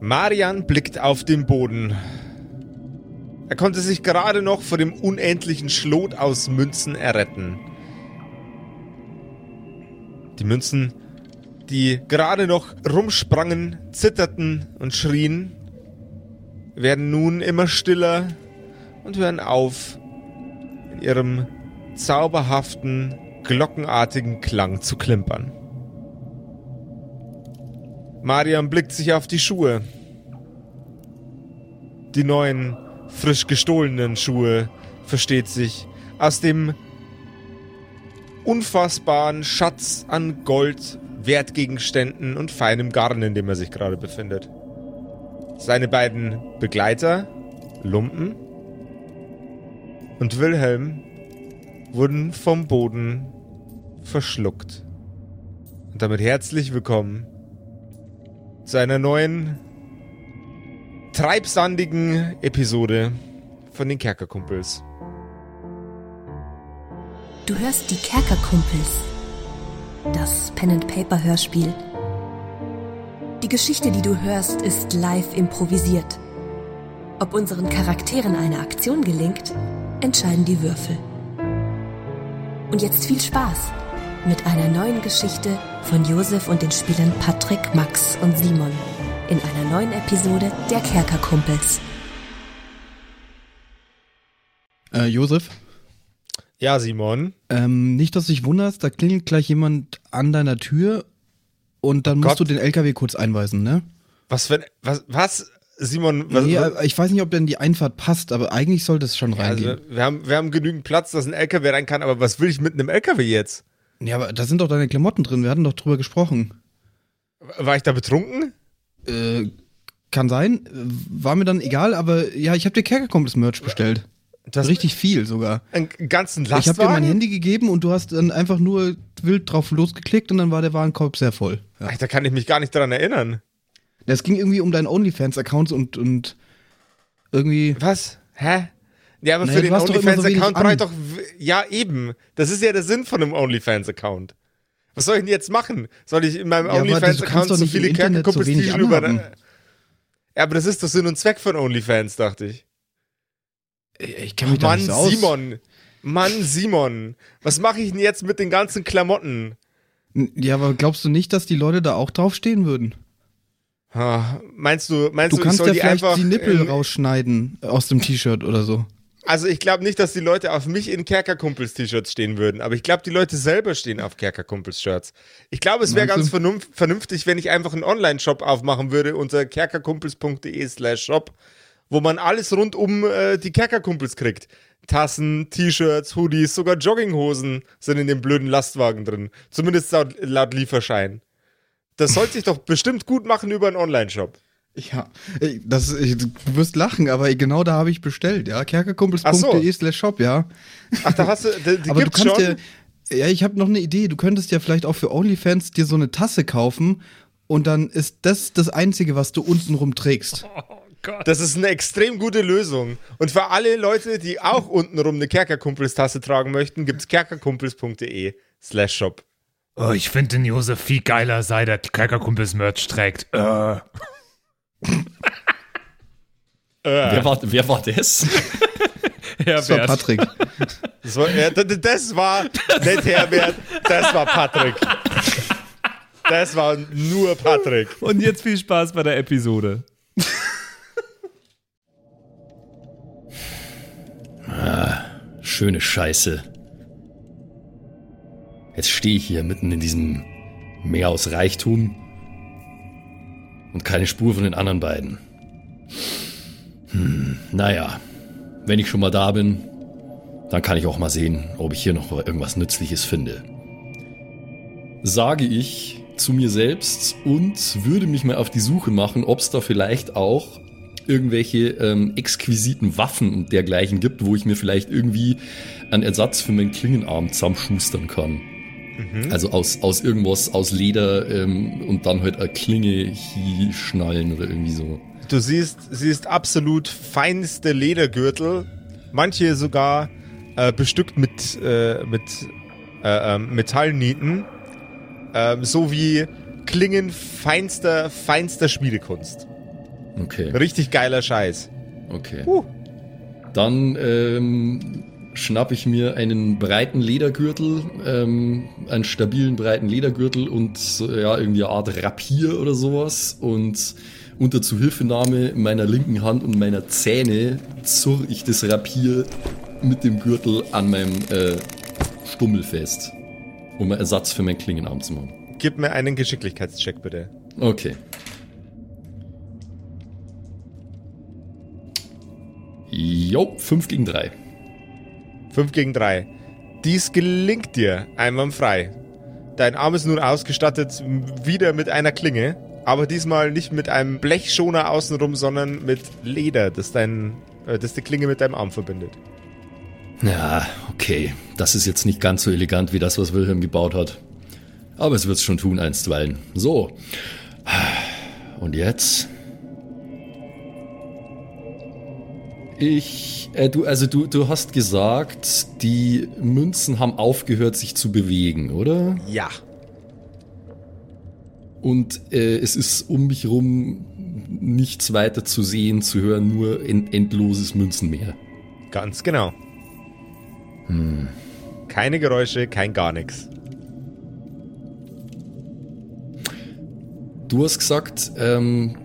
Marian blickt auf den Boden. Er konnte sich gerade noch vor dem unendlichen Schlot aus Münzen erretten. Die Münzen, die gerade noch rumsprangen, zitterten und schrien, werden nun immer stiller und hören auf, in ihrem zauberhaften, glockenartigen Klang zu klimpern. Mariam blickt sich auf die Schuhe. Die neuen, frisch gestohlenen Schuhe, versteht sich, aus dem unfassbaren Schatz an Gold, Wertgegenständen und feinem Garn, in dem er sich gerade befindet. Seine beiden Begleiter, Lumpen und Wilhelm, wurden vom Boden verschluckt. Und damit herzlich willkommen zu einer neuen treibsandigen Episode von den Kerkerkumpels. Du hörst die Kerkerkumpels. Das Pen-and-Paper-Hörspiel. Die Geschichte, die du hörst, ist live improvisiert. Ob unseren Charakteren eine Aktion gelingt, entscheiden die Würfel. Und jetzt viel Spaß mit einer neuen Geschichte von Josef und den Spielern Patrick, Max und Simon in einer neuen Episode der Kerkerkumpels. Äh, Josef? Ja, Simon. Ähm, nicht, dass du dich wunderst, da klingelt gleich jemand an deiner Tür und dann Oh musst Gott. du den LKW kurz einweisen, ne? Was für was was Simon, was, nee, was, ich weiß nicht, ob denn die Einfahrt passt, aber eigentlich sollte es schon also, reingehen. wir haben wir haben genügend Platz, dass ein LKW rein kann, aber was will ich mit einem LKW jetzt? Ja, aber da sind doch deine Klamotten drin, wir hatten doch drüber gesprochen. War ich da betrunken? Äh, kann sein, war mir dann egal, aber ja, ich habe dir Kerkerkumpels Merch bestellt. Du hast Richtig viel sogar. einen ganzen Ich habe dir Lastwagen? mein Handy gegeben und du hast dann einfach nur wild drauf losgeklickt und dann war der Warenkorb sehr voll. Ja. Ach, da kann ich mich gar nicht dran erinnern. Das ging irgendwie um deinen OnlyFans-Account und, und irgendwie. Was? Hä? Ja, aber Naja, für den so OnlyFans-Account an. brauche ich doch. Ja, eben. Das ist ja der Sinn von einem OnlyFans-Account. Was soll ich denn jetzt machen? Soll ich in meinem Ja, OnlyFans-Account so viele Internet so T-Shirt über. Ja, aber das ist doch Sinn und Zweck von OnlyFans, dachte ich. Ich kenne mich da Mann, nicht so aus. Simon. Mann, Simon. Was mache ich denn jetzt mit den ganzen Klamotten? Ja, aber glaubst du nicht, dass die Leute da auch draufstehen würden? Ah, Meinst du, meinst Du du, kannst ich soll ja die vielleicht einfach die Nippel rausschneiden aus dem T-Shirt oder so. Also ich glaube nicht, dass die Leute auf mich in Kerkerkumpels-T-Shirts stehen würden, aber ich glaube, die Leute selber stehen auf Kerkerkumpels-Shirts. Ich glaube, es wäre ganz du? vernunf- vernünftig, wenn ich einfach einen Online-Shop aufmachen würde unter kerkerkumpels.de slash shop, wo man alles rund um äh, die Kerkerkumpels kriegt. Tassen, T-Shirts, Hoodies, sogar Jogginghosen sind in dem blöden Lastwagen drin. Zumindest laut, laut Lieferschein. Das sollte sich doch bestimmt gut machen über einen Online-Shop. Ja, das, ich, du wirst lachen, aber genau da habe ich bestellt, ja. Kerkerkumpels.de slash shop, ja. Ach, da hast du, die, die aber du gibt's kannst schon? dir, ja, ich habe noch eine Idee. Du könntest ja vielleicht auch für OnlyFans dir so eine Tasse kaufen und dann ist das das Einzige, was du untenrum trägst. Das ist eine extrem gute Lösung. Und für alle Leute, die auch untenrum eine Kerkerkumpels-Tasse tragen möchten, gibt's kerkerkumpels.de slash shop. Oh, ich finde den Josef viel geiler, seit er Kerkerkumpels Merch trägt. Äh. Wer, war, wer war das? Das war Herbert. Patrick. Das war, das war nicht Herbert, das war Patrick. Das war nur Patrick. Und jetzt viel Spaß bei der Episode. Schöne Scheiße. Jetzt stehe ich hier mitten in diesem Meer aus Reichtum und keine Spur von den anderen beiden. Hm, naja, wenn ich schon mal da bin, dann kann ich auch mal sehen, ob ich hier noch irgendwas Nützliches finde. Sage ich zu mir selbst und würde mich mal auf die Suche machen, ob es da vielleicht auch irgendwelche ähm, exquisiten Waffen und dergleichen gibt, wo ich mir vielleicht irgendwie einen Ersatz für meinen Klingenarm zusammenschustern kann. Also aus, aus irgendwas, aus Leder ähm, und dann halt eine Klinge schnallen oder irgendwie so. Du siehst, siehst absolut feinste Ledergürtel, manche sogar äh, bestückt mit, äh, mit äh, ähm, Metallnieten, ähm, sowie Klingen feinster, feinster Schmiedekunst. Okay, Richtig geiler Scheiß. okay. Huh. Dann ähm, schnapp ich mir einen breiten Ledergürtel, ähm, einen stabilen breiten Ledergürtel und ja, irgendwie eine Art Rapier oder sowas und unter Zuhilfenahme meiner linken Hand und meiner Zähne zurr ich das Rapier mit dem Gürtel an meinem äh, Stummel fest, um einen Ersatz für meinen Klingenarm zu machen. Gib mir einen Geschicklichkeitscheck, bitte. Okay. Jo, 5 gegen 3. 5 gegen 3. Dies gelingt dir einwandfrei. Dein Arm ist nun ausgestattet wieder mit einer Klinge, aber diesmal nicht mit einem Blechschoner außenrum, sondern mit Leder, das, dein, äh, das die Klinge mit deinem Arm verbindet. Ja, okay. Das ist jetzt nicht ganz so elegant wie das, was Wilhelm gebaut hat. Aber es wird's schon tun einstweilen. So. Und jetzt? Ich, äh, du, also du, du hast gesagt, die Münzen haben aufgehört, sich zu bewegen, oder? Ja. Und äh, es ist um mich rum nichts weiter zu sehen, zu hören, nur ein endloses Münzenmeer. Ganz genau. Keine Geräusche, kein gar nichts. Du hast gesagt, ähm,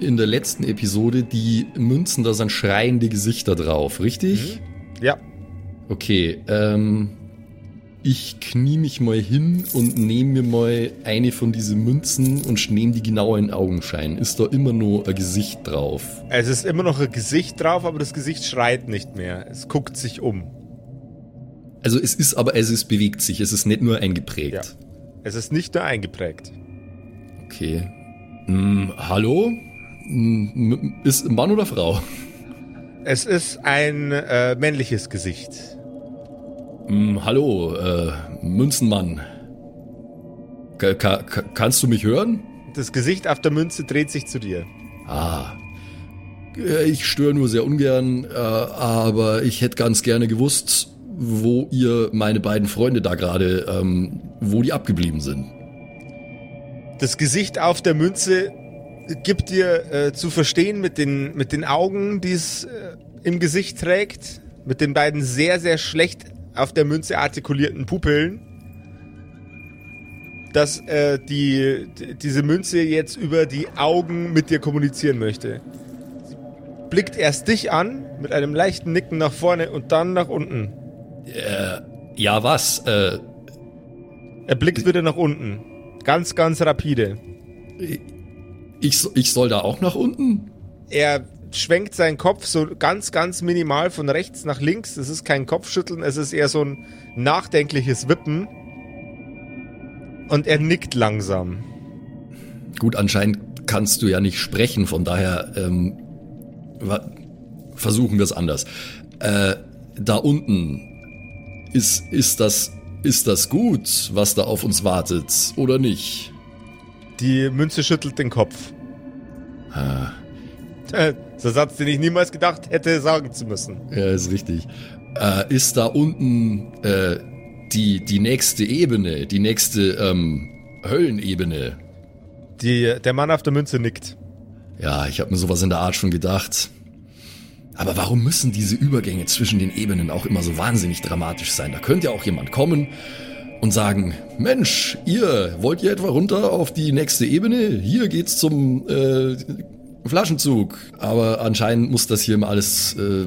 in der letzten Episode, die Münzen, da sind schreiende Gesichter drauf, richtig? Ja. Okay, ähm, ich knie mich mal hin und nehme mir mal eine von diesen Münzen und nehme die genau in Augenschein. Ist da immer nur ein Gesicht drauf? Es ist immer noch ein Gesicht drauf, aber das Gesicht schreit nicht mehr. Es guckt sich um. Also es ist aber, also es bewegt sich, es ist nicht nur eingeprägt. Ja. Es ist nicht nur eingeprägt. Okay. Hm, hallo? Ist Mann oder Frau? Es ist ein äh, männliches Gesicht. Hm, hallo, äh, Münzenmann. Ka ka ka kannst du mich hören? Das Gesicht auf der Münze dreht sich zu dir. Ah. Äh, Ich störe nur sehr ungern, äh, aber ich hätte ganz gerne gewusst, wo ihr meine beiden Freunde da gerade, ähm, wo die abgeblieben sind. Das Gesicht auf der Münze gibt dir äh, zu verstehen mit den, mit den Augen, die es äh, im Gesicht trägt, mit den beiden sehr, sehr schlecht auf der Münze artikulierten Pupillen, dass äh, die, die, diese Münze jetzt über die Augen mit dir kommunizieren möchte. Sie blickt erst dich an, mit einem leichten Nicken nach vorne und dann nach unten. Ja, was? Äh, Er blickt wieder nach unten. Ganz, ganz rapide. Ich, ich soll da auch nach unten? Er schwenkt seinen Kopf so ganz, ganz minimal von rechts nach links. Das ist kein Kopfschütteln, es ist eher so ein nachdenkliches Wippen. Und er nickt langsam. Gut, anscheinend kannst du ja nicht sprechen, von daher ähm, versuchen wir es anders. Äh, da unten ist, ist das ist das gut, was da auf uns wartet oder nicht? Die Münze schüttelt den Kopf. Ah, Äh, Das ist ein Satz, den ich niemals gedacht hätte sagen zu müssen. ja, ist richtig. Äh, ist da unten äh, die die nächste Ebene, die nächste ähm, Höllenebene? Die, der Mann auf der Münze nickt. Ja, ich habe mir sowas in der Art schon gedacht. Aber warum müssen diese Übergänge zwischen den Ebenen auch immer so wahnsinnig dramatisch sein? Da könnte ja auch jemand kommen und sagen, Mensch, ihr, wollt ihr etwa runter auf die nächste Ebene? Hier geht's zum äh, Flaschenzug. Aber anscheinend muss das hier immer alles äh,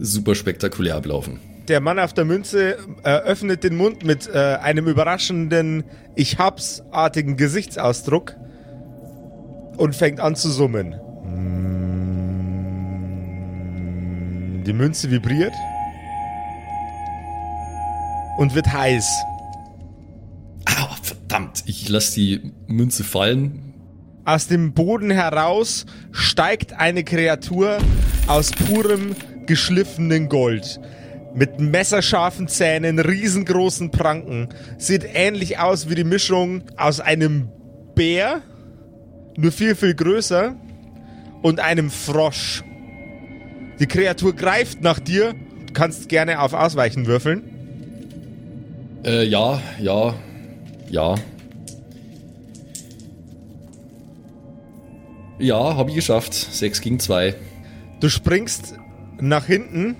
super spektakulär ablaufen. Der Mann auf der Münze äh, öffnet den Mund mit äh, einem überraschenden Ich hab's-artigen Gesichtsausdruck und fängt an zu summen. Die Münze vibriert und wird heiß. Verdammt, ich lasse die Münze fallen. Aus dem Boden heraus steigt eine Kreatur aus purem geschliffenen Gold. Mit messerscharfen Zähnen, riesengroßen Pranken. Sieht ähnlich aus wie die Mischung aus einem Bär, nur viel, viel größer, und einem Frosch. Die Kreatur greift nach dir. Du kannst gerne auf Ausweichen würfeln. Äh, ja, ja, ja. Ja, habe ich geschafft. 6 gegen 2. Du springst nach hinten.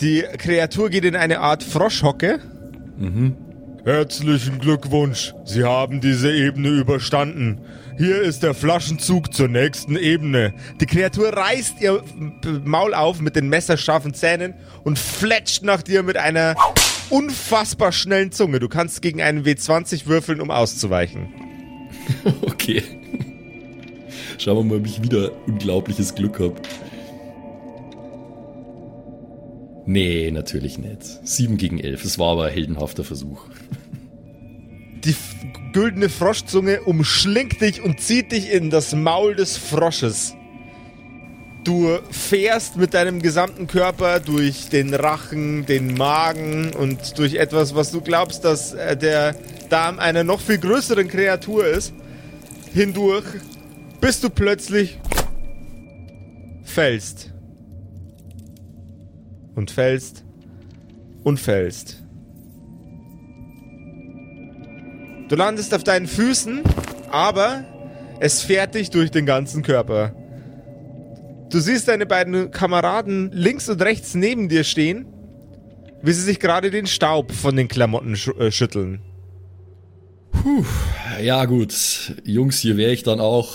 Die Kreatur geht in eine Art Froschhocke. Herzlichen Glückwunsch. Sie haben diese Ebene überstanden. Hier ist der Flaschenzug zur nächsten Ebene. Die Kreatur reißt ihr Maul auf mit den messerscharfen Zähnen und fletscht nach dir mit einer unfassbar schnellen Zunge. Du kannst gegen einen W20 würfeln, um auszuweichen. Okay. Schauen wir mal, ob ich wieder unglaubliches Glück habe. Nee, natürlich nicht. 7 gegen 11. Es war aber ein heldenhafter Versuch. Die güldene Froschzunge umschlingt dich und zieht dich in das Maul des Frosches. Du fährst mit deinem gesamten Körper durch den Rachen, den Magen und durch etwas, was du glaubst, dass äh, der Darm einer noch viel größeren Kreatur ist, hindurch, bis du plötzlich fällst. Und fällst. Und fällst. Du landest auf deinen Füßen, aber es fährt dich durch den ganzen Körper. Du siehst deine beiden Kameraden links und rechts neben dir stehen, wie sie sich gerade den Staub von den Klamotten sch äh, schütteln. Ja gut, Jungs, hier wäre ich dann auch.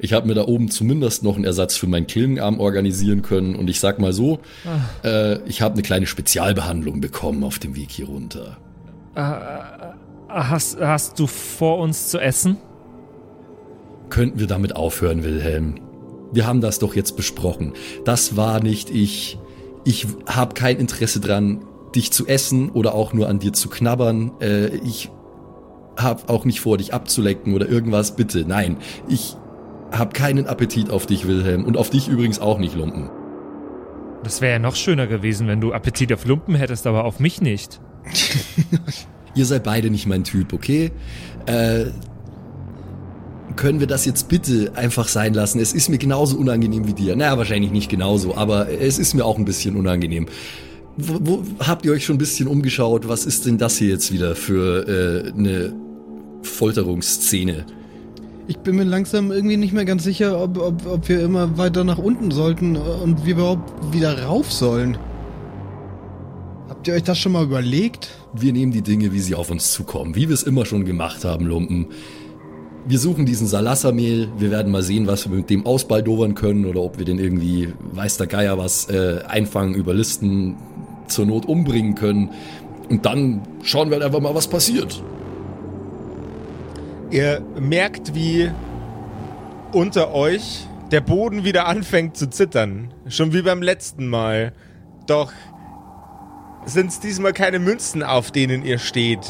Ich habe mir da oben zumindest noch einen Ersatz für meinen Klingenarm organisieren können. Und ich sag mal so, äh, ich habe eine kleine Spezialbehandlung bekommen auf dem Weg hier runter. Hast, hast du vor uns zu essen? Könnten wir damit aufhören, Wilhelm? Wir haben das doch jetzt besprochen. Das war nicht ich. Ich habe kein Interesse dran, dich zu essen oder auch nur an dir zu knabbern. Äh, ich habe auch nicht vor, dich abzulecken oder irgendwas. Bitte, nein. Ich habe keinen Appetit auf dich, Wilhelm. Und auf dich übrigens auch nicht, Lumpen. Das wäre ja noch schöner gewesen, wenn du Appetit auf Lumpen hättest, aber auf mich nicht. Ihr seid beide nicht mein Typ, okay? Äh, können wir das jetzt bitte einfach sein lassen? Es ist mir genauso unangenehm wie dir. Naja, wahrscheinlich nicht genauso, aber es ist mir auch ein bisschen unangenehm. Wo, wo habt ihr euch schon ein bisschen umgeschaut? Was ist denn das hier jetzt wieder für äh, eine Folterungsszene? Ich bin mir langsam irgendwie nicht mehr ganz sicher, ob, ob, ob wir immer weiter nach unten sollten und wir überhaupt wieder rauf sollen. Habt ihr euch das schon mal überlegt? Wir nehmen die Dinge, wie sie auf uns zukommen, wie wir es immer schon gemacht haben, Lumpen. Wir suchen diesen Salassamehl, wir werden mal sehen, was wir mit dem ausbaldowern können oder ob wir den irgendwie, weiß der Geier was, äh, einfangen, überlisten, zur Not umbringen können. Und dann schauen wir halt einfach mal, was passiert. Ihr merkt, wie unter euch der Boden wieder anfängt zu zittern. Schon wie beim letzten Mal. Doch sind es diesmal keine Münzen, auf denen ihr steht,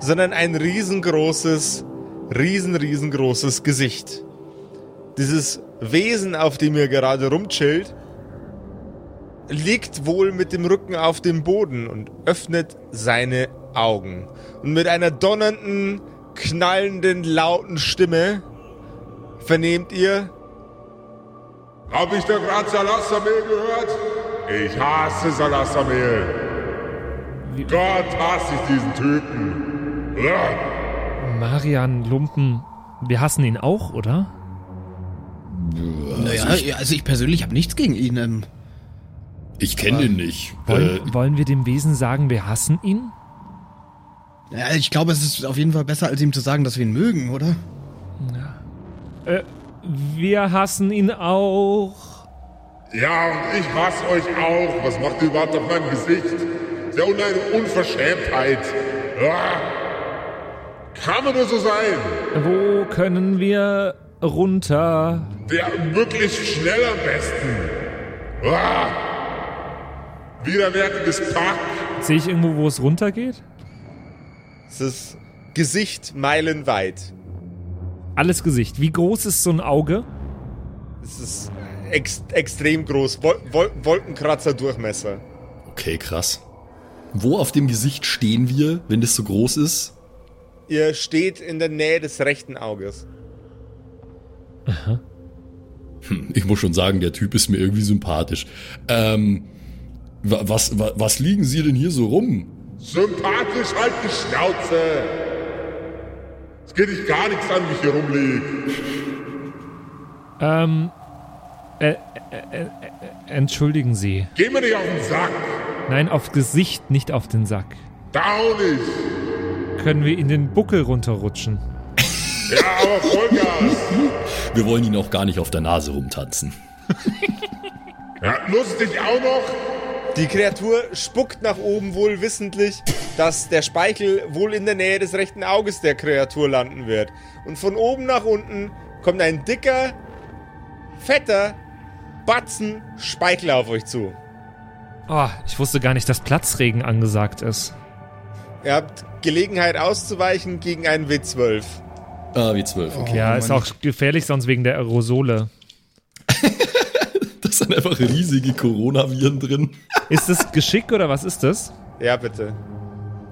sondern ein riesengroßes, riesen, riesengroßes Gesicht. Dieses Wesen, auf dem ihr gerade rumchillt, liegt wohl mit dem Rücken auf dem Boden und öffnet seine Augen. Und mit einer donnernden, knallenden, lauten Stimme vernehmt ihr. Hab ich da gerade Salassamehl gehört? Ich hasse Salassamehl. Gott hasse ich diesen Typen. Uah. Marian Lumpen, wir hassen ihn auch, oder? Naja, ja, also ich persönlich habe nichts gegen ihn. Ähm, Ich kenne den nicht. Wollen, Äh, wollen wir dem Wesen sagen, wir hassen ihn? ja, ich glaube, es ist auf jeden Fall besser, als ihm zu sagen, dass wir ihn mögen, oder? Äh, wir hassen ihn auch. Ja, und ich hasse euch auch. Was macht ihr überhaupt auf meinem Gesicht? Ja eine Unverschämtheit. Uah. Kann man nur so sein? Wo können wir runter? Der möglichst schnell am besten. Uah. Widerwärtiges Pack. Sehe ich irgendwo, wo es runtergeht? Es ist Gesicht meilenweit. Alles Gesicht. Wie groß ist so ein Auge? Es ist ex extrem groß. Wol Wol Wolkenkratzer Durchmesser. okay, krass. Wo auf dem Gesicht stehen wir, wenn das so groß ist? Ihr steht in der Nähe des rechten Auges. Hm, Ich muss schon sagen, der Typ ist mir irgendwie sympathisch. Ähm, wa- was, wa- was liegen Sie denn hier so rum? Sympathisch halt die Schnauze. Es geht dich gar nichts an, wie ich hier rumlieg. Ähm, äh, äh, äh, äh, entschuldigen Sie. Geh mir nicht auf den Sack. Nein, auf Gesicht, nicht auf den Sack. Da auch nicht. Können wir in den Buckel runterrutschen? Ja, aber Vollgas. Wir wollen ihn auch gar nicht auf der Nase rumtanzen. Ja, lustig auch noch. Die Kreatur spuckt nach oben wohl wissentlich, dass der Speichel wohl in der Nähe des rechten Auges der Kreatur landen wird. Und von oben nach unten kommt ein dicker, fetter Batzen Speichel auf euch zu. Oh, ich wusste gar nicht, dass Platzregen angesagt ist. Ihr habt Gelegenheit auszuweichen gegen einen W12. Ah, wie zwölf. Okay. ja, Oh, ist auch gefährlich sonst wegen der Aerosole. Da sind einfach riesige Coronaviren drin. Ist das Geschick oder was ist das? Ja, bitte.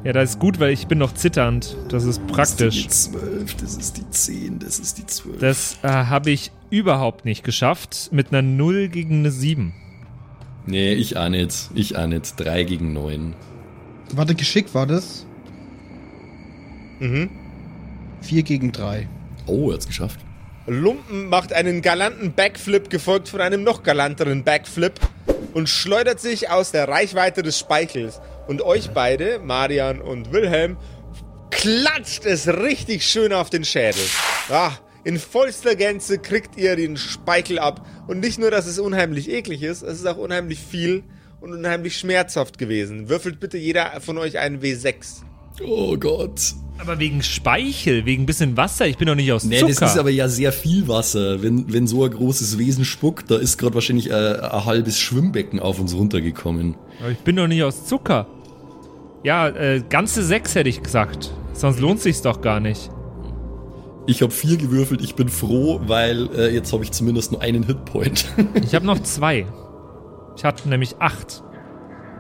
Ja, das ist gut, weil ich bin noch zitternd. Das ist praktisch. Das ist die 12, das ist die 10, das ist die 12. Das äh, habe ich überhaupt nicht geschafft. Mit einer 0 gegen eine 7. nee, ich auch nicht. Ich auch nicht. 3 gegen 9. Warte, Geschick war das? Mhm. Vier gegen drei. Oh, er hat's geschafft. Lumpen macht einen galanten Backflip, gefolgt von einem noch galanteren Backflip und schleudert sich aus der Reichweite des Speichels. Und euch beide, Marian und Wilhelm, klatscht es richtig schön auf den Schädel. Ah, in vollster Gänze kriegt ihr den Speichel ab. Und nicht nur, dass es unheimlich eklig ist, es ist auch unheimlich viel und unheimlich schmerzhaft gewesen. Würfelt bitte jeder von euch einen W6. Oh Gott. Aber wegen Speichel, wegen bisschen Wasser. Ich bin doch nicht aus Nee, Zucker. das ist aber ja sehr viel Wasser. Wenn, wenn so ein großes Wesen spuckt, da ist gerade wahrscheinlich äh, ein halbes Schwimmbecken auf uns runtergekommen. Aber ich bin doch nicht aus Zucker. Ja, äh, ganze 6 hätte ich gesagt. Sonst lohnt sich's doch gar nicht. Ich habe vier gewürfelt, ich bin froh, weil äh, jetzt habe ich zumindest nur einen Hitpoint. Ich habe noch zwei. Ich hatte nämlich acht.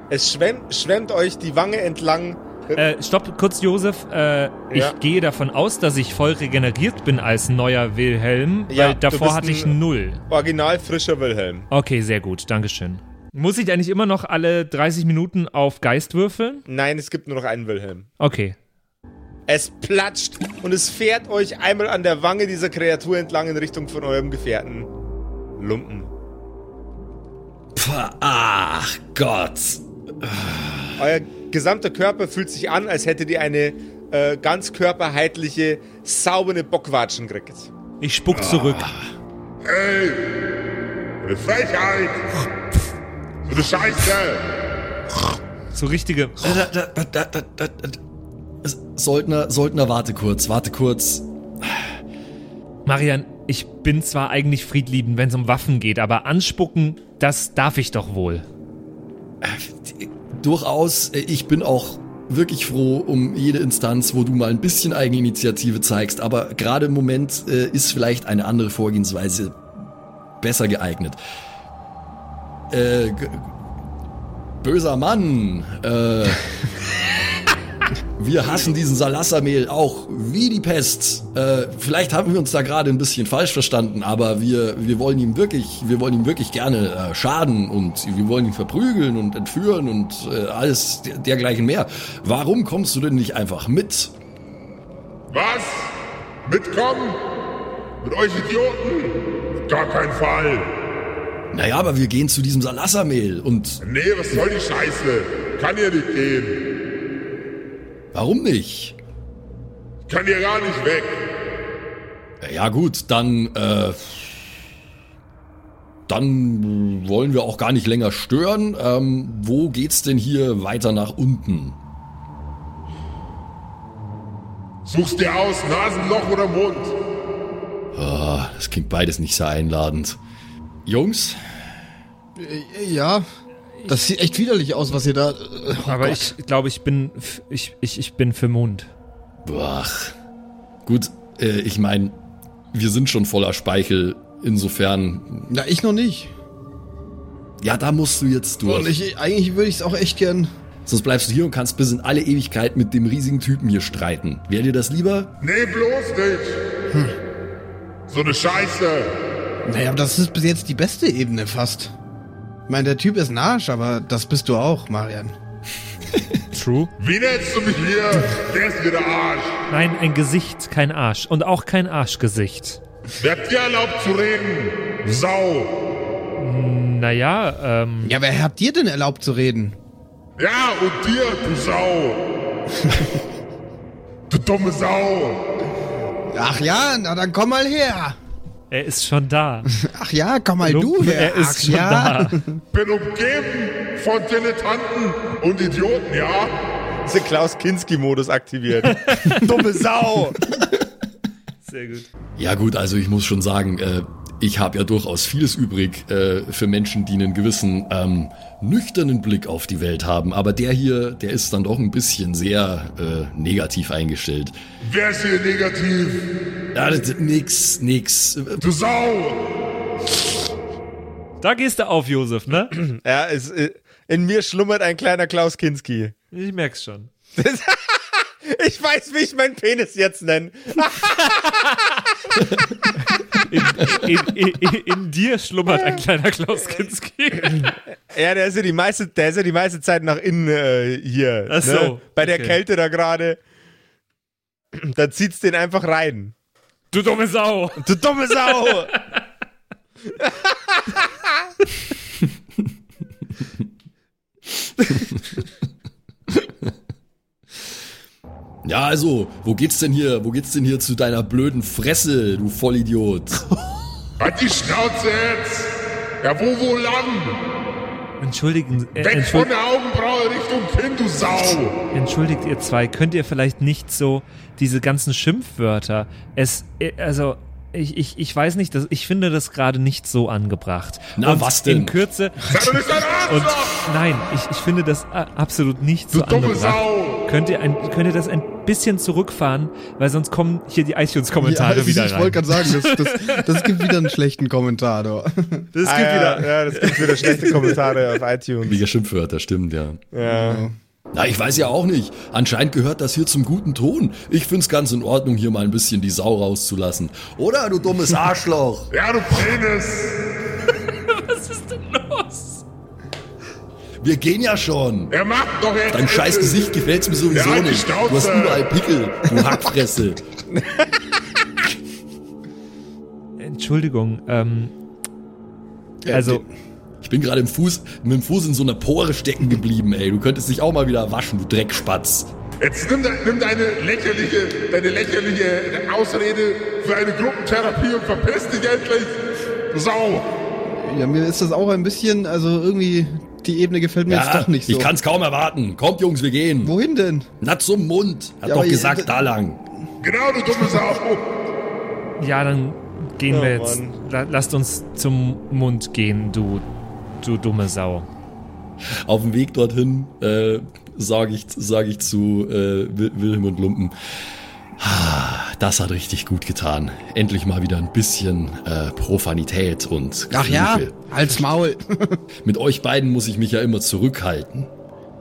Es schwemmt, schwemmt euch die Wange entlang. Äh, stopp kurz, Josef. Äh, Ich Ja. gehe davon aus, dass ich voll regeneriert bin als neuer Wilhelm, Ja, weil du davor bist hatte ich ein- null. Original frischer Wilhelm. Okay, sehr gut, Dankeschön. Muss ich eigentlich immer noch alle 30 Minuten auf Geist würfeln? Nein, es gibt nur noch einen Wilhelm. Okay. Es platscht und es fährt euch einmal an der Wange dieser Kreatur entlang in Richtung von eurem Gefährten. Lumpen. Pah, Ach Gott. Euer gesamter Körper fühlt sich an, als hättet ihr eine äh, ganz körperheitliche, saubere Bockwatschen gekriegt. Ich spuck zurück. Ey, eine Frechheit. So eine Scheiße. So richtige. Da, da, da, da, da, da, da. Soldner, Soldner, warte kurz, warte kurz. Marian, ich bin zwar eigentlich friedliebend, wenn es um Waffen geht, aber anspucken, das darf ich doch wohl. Durchaus, äh, ich bin auch wirklich froh um jede Instanz, wo du mal ein bisschen Eigeninitiative zeigst, aber gerade im Moment äh, ist vielleicht eine andere Vorgehensweise besser geeignet. Äh, böser Mann, äh, wir hassen diesen Salassamehl auch wie die Pest. Äh, vielleicht haben wir uns da gerade ein bisschen falsch verstanden, aber wir, wir wollen ihm wirklich, wir wollen ihm wirklich gerne äh, schaden und wir wollen ihn verprügeln und entführen und äh, alles der, dergleichen mehr. Warum kommst du denn nicht einfach mit? Was? Mitkommen? Mit euch Idioten? Gar kein Fall. Naja, aber wir gehen zu diesem Salassamehl und Nee, was soll die Scheiße? Kann ja nicht gehen. Warum nicht? Ich kann hier gar nicht weg. Ja gut, dann, äh, dann wollen wir auch gar nicht länger stören. Ähm, wo geht's denn hier weiter nach unten? Such's dir aus, Nasenloch oder Mund. Ah, das klingt beides nicht sehr einladend. Jungs, Äh, Ja, das sieht echt widerlich aus, was ihr da. äh, Oh aber Gott. ich glaube, ich bin, ich, ich, ich bin für Mond. boah. Gut, äh, ich meine, wir sind schon voller Speichel. Insofern, Na, ich noch nicht. ja, da musst du jetzt durch. Und ich, eigentlich würde ich es auch echt gern. Sonst bleibst du hier und kannst bis in alle Ewigkeit mit dem riesigen Typen hier streiten. Wäre dir das lieber? Nee, bloß nicht. So eine Scheiße. Naja, aber das ist bis jetzt die beste Ebene fast. Ich meine, der Typ ist ein Arsch, aber das bist du auch, Marian. True? Wie nennst du mich hier? Der ist wieder Arsch. Nein, ein Gesicht, kein Arsch. Und auch kein Arschgesicht. Wer hat dir erlaubt zu reden? Sau! Naja, ähm, Ja, wer habt ihr denn erlaubt zu reden? Ja, und dir, du Sau! du dumme Sau! Ach ja, na dann komm mal her. Er ist schon da. Ach ja, komm mal Lumpen, du her. er ist Ach schon ja. da. Bin umgeben von Dilettanten und Idioten, ja? Diese Klaus Kinski-Modus aktiviert. Dumme Sau! Sehr gut. Ja gut, also ich muss schon sagen, äh, ich habe ja durchaus vieles übrig äh, für Menschen, die einen gewissen ähm, nüchternen Blick auf die Welt haben. Aber der hier, der ist dann doch ein bisschen sehr äh, negativ eingestellt. Wer ist hier negativ? Ja, das, nix, nix. Du Sau! Da gehst du auf, Josef, ne? Ja, es, äh, in mir schlummert ein kleiner Klaus Kinski. Ich merk's schon. Ich weiß, wie ich meinen Penis jetzt nenne. In, in, in, in, dir schlummert ein kleiner Klaus Kinski. Ja, der ist ja die meiste, der ist ja die meiste Zeit nach innen äh, hier. Ach so, ne? Bei der okay. Kälte da gerade. Da zieht's den einfach rein. Du dumme Sau. Du dumme Sau! Ja, also, wo geht's denn hier? Wo geht's denn hier zu deiner blöden Fresse, du Vollidiot? Halt die Schnauze jetzt! Ja, wo, wo lang? Entschuldigen, äh, Weg von der Augenbraue Richtung Kinn, du Sau! entschuldigt ihr zwei, könnt ihr vielleicht nicht so diese ganzen Schimpfwörter, es, äh, also, ich, ich, ich weiß nicht, das, ich finde das gerade nicht so angebracht. Na, Und was denn? In Kürze, und nein, ich, ich finde das äh, absolut nicht so Du dumme angebracht. Sau! Könnt ihr, ein, könnt ihr das ein bisschen zurückfahren, weil sonst kommen hier die iTunes-Kommentare Ja, wieder ich rein. wollte gerade sagen, das, das, das gibt wieder einen schlechten Kommentar. Du. das Ah, gibt ja, wieder. ja, das gibt wieder schlechte Kommentare auf iTunes. Mega Schimpfwörter, stimmt, ja. Ja. Na, ich weiß ja auch nicht. Anscheinend gehört das hier zum guten Ton. Ich find's ganz in Ordnung, hier mal ein bisschen die Sau rauszulassen. Oder, du dummes Arschloch? Ja, du Penis! Was ist denn los? Wir gehen ja schon. Er macht doch jetzt! Dein scheiß Gesicht gefällt's mir sowieso Ja, nicht. Du hast überall Pickel, du Hackfresse. Entschuldigung, ähm, also, Ich bin gerade im Fuß, mit dem Fuß in so einer Pore stecken geblieben, ey. Du könntest dich auch mal wieder waschen, du Dreckspatz. Jetzt nimm, de, nimm deine lächerliche, deine lächerliche Ausrede für eine Gruppentherapie und verpiss dich endlich! Sau! Ja, mir ist das auch ein bisschen, also irgendwie, die Ebene gefällt mir jetzt doch nicht so. ich kann's kaum erwarten. Kommt, Jungs, wir gehen. Wohin denn? Na, zum Mund. Hat Ja, doch gesagt, ihr- da lang. Genau, du dumme Sau! ja, dann gehen Oh, wir jetzt. Mann. La, lasst uns zum Mund gehen, du, du dumme Sau. Auf dem Weg dorthin äh, sage ich, sag ich zu äh, Wil- Wilhelm und Lumpen, "Ah, das hat richtig gut getan. Endlich mal wieder ein bisschen äh, Profanität und Ach ja, halt's Maul. Mit euch beiden muss ich mich ja immer zurückhalten.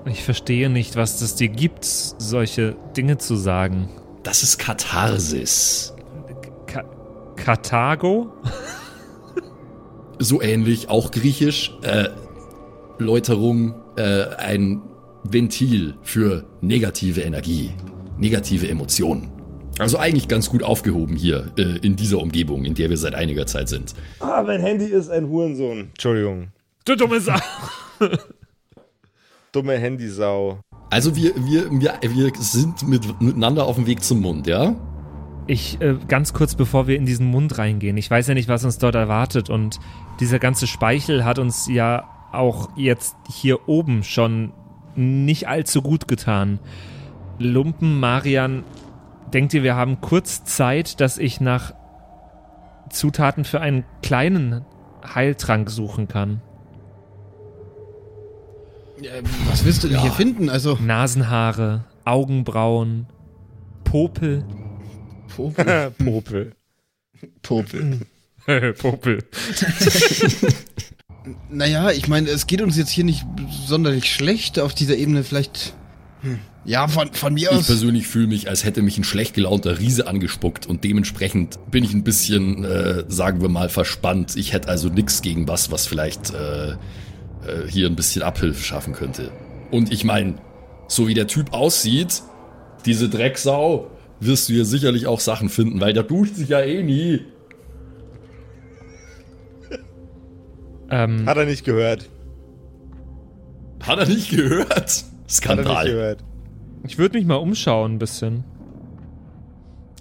Ich verstehe nicht, was das dir gibt, solche Dinge zu sagen. Das ist Katharsis. Ka Karthago? So ähnlich, auch griechisch. Äh, Läuterung, äh, ein Ventil für negative Energie, negative Emotionen. Also eigentlich ganz gut aufgehoben hier äh, in dieser Umgebung, in der wir seit einiger Zeit sind. Ah, mein Handy ist ein Hurensohn. Entschuldigung. Du dumme Sau! Dumme Handysau. Also wir, wir, wir, wir sind mit, miteinander auf dem Weg zum Mund, ja? Ich, äh, ganz kurz bevor wir in diesen Mund reingehen, ich weiß ja nicht, was uns dort erwartet und dieser ganze Speichel hat uns ja auch jetzt hier oben schon nicht allzu gut getan. Lumpen, Marian, denkt ihr, wir haben kurz Zeit, dass ich nach Zutaten für einen kleinen Heiltrank suchen kann? Was willst du denn Ja. hier finden? Also, Nasenhaare, Augenbrauen, Popel. Popel. Popel. Popel. Popel. Naja, ich meine, es geht uns jetzt hier nicht sonderlich schlecht auf dieser Ebene. Vielleicht. Hm. Ja, von, von mir Ich aus. persönlich fühle mich, als hätte mich ein schlecht gelaunter Riese angespuckt und dementsprechend bin ich ein bisschen, äh, sagen wir mal, verspannt. Ich hätte also nichts gegen was, was vielleicht äh, äh, hier ein bisschen Abhilfe schaffen könnte. Und ich meine, so wie der Typ aussieht, diese Drecksau, wirst du hier sicherlich auch Sachen finden, weil der duscht sich ja eh nie. Ähm, Hat er nicht gehört. Hat er nicht gehört? Skandal. Hat er nicht gehört. Ich würde mich mal umschauen ein bisschen.